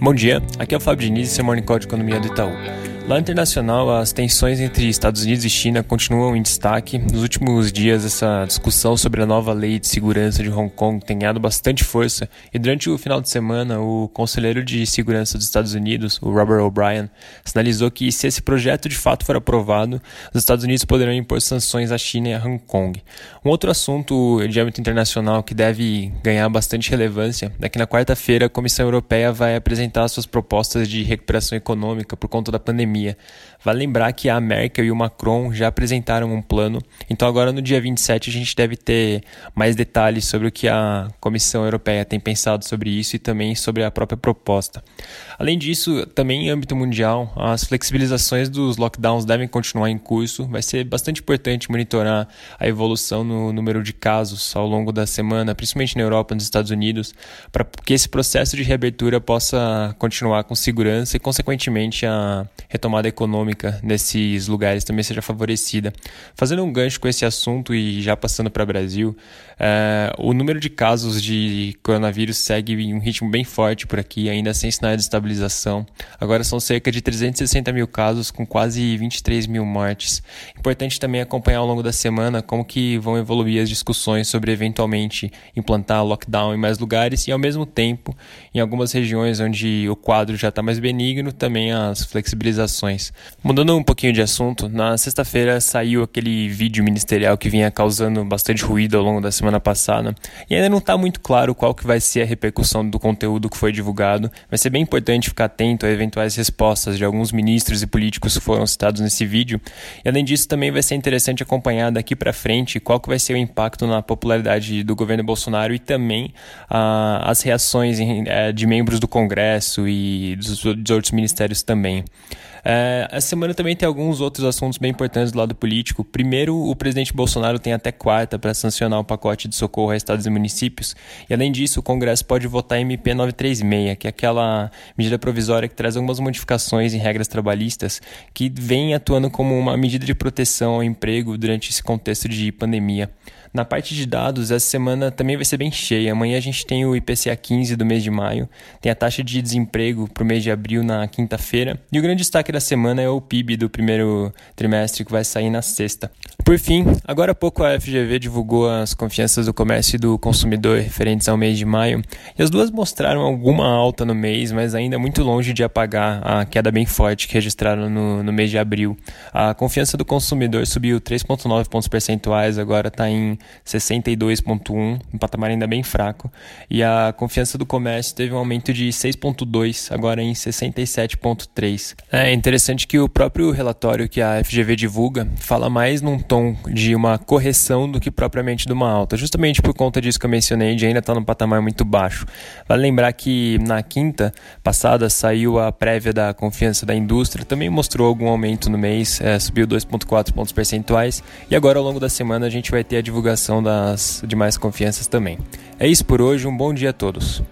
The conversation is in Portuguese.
Bom dia, aqui é o Fábio Diniz, seu Morning Call Economia do Itaú. Lá internacional, as tensões entre Estados Unidos e China continuam em destaque. Nos últimos dias, essa discussão sobre a nova lei de segurança de Hong Kong tem ganhado bastante força. E durante o final de semana, o conselheiro de segurança dos Estados Unidos, o Robert O'Brien, sinalizou que se esse projeto de fato for aprovado, os Estados Unidos poderão impor sanções à China e a Hong Kong. Um outro assunto de âmbito internacional que deve ganhar bastante relevância é que na quarta-feira a Comissão Europeia vai apresentar suas propostas de recuperação econômica por conta da pandemia pandemia. Vale lembrar que a Merkel e o Macron já apresentaram um plano, então agora no dia 27 a gente deve ter mais detalhes sobre o que a Comissão Europeia tem pensado sobre isso e também sobre a própria proposta. Além disso, também em âmbito mundial, as flexibilizações dos lockdowns devem continuar em curso. Vai ser bastante importante monitorar a evolução no número de casos ao longo da semana, principalmente na Europa e nos Estados Unidos, para que esse processo de reabertura possa continuar com segurança e, consequentemente, a retomada econômica nesses lugares também seja favorecida. Fazendo um gancho com esse assunto e já passando para o Brasil, é, o número de casos de coronavírus segue em um ritmo bem forte por aqui, ainda sem sinais de estabilização. Agora são cerca de 360 mil casos, com quase 23 mil mortes. Importante também acompanhar ao longo da semana como que vão evoluir as discussões sobre eventualmente implantar lockdown em mais lugares e, ao mesmo tempo, em algumas regiões onde o quadro já está mais benigno, também as flexibilizações Mudando um pouquinho de assunto, na sexta-feira saiu aquele vídeo ministerial que vinha causando bastante ruído ao longo da semana passada, e ainda não está muito claro qual que vai ser a repercussão do conteúdo que foi divulgado. Vai ser bem importante ficar atento a eventuais respostas de alguns ministros e políticos que foram citados nesse vídeo. E além disso, também vai ser interessante acompanhar daqui para frente qual que vai ser o impacto na popularidade do governo Bolsonaro e também ah, as reações em, eh, de membros do Congresso e dos, dos outros ministérios também. É, essa semana também tem alguns outros assuntos bem importantes do lado político. Primeiro, o presidente Bolsonaro tem até quarta para sancionar o pacote de socorro a estados e municípios. E além disso, o Congresso pode votar MP 936, que é aquela medida provisória que traz algumas modificações em regras trabalhistas que vem atuando como uma medida de proteção ao emprego durante esse contexto de pandemia. Na parte de dados, essa semana também vai ser bem cheia. Amanhã a gente tem o IPCA 15 do mês de maio, tem a taxa de desemprego para o mês de abril na quinta-feira, e o grande destaque da semana é o PIB do primeiro trimestre que vai sair na sexta. Por fim, agora há pouco a FGV divulgou as confianças do comércio e do consumidor referentes ao mês de maio, e as duas mostraram alguma alta no mês, mas ainda muito longe de apagar a queda bem forte que registraram no, no mês de abril. A confiança do consumidor subiu 3,9 pontos percentuais, agora está em 62,1, um patamar ainda bem fraco, e a confiança do comércio teve um aumento de 6,2, agora em 67,3. É interessante que o próprio relatório que a FGV divulga fala mais num tom de uma correção do que propriamente de uma alta, justamente por conta disso que eu mencionei, de ainda estar tá num patamar muito baixo. Vale lembrar que na quinta passada saiu a prévia da confiança da indústria, também mostrou algum aumento no mês, é, subiu 2,4 pontos percentuais, e agora ao longo da semana a gente vai ter a divulgação das demais confianças também. É isso por hoje, um bom dia a todos.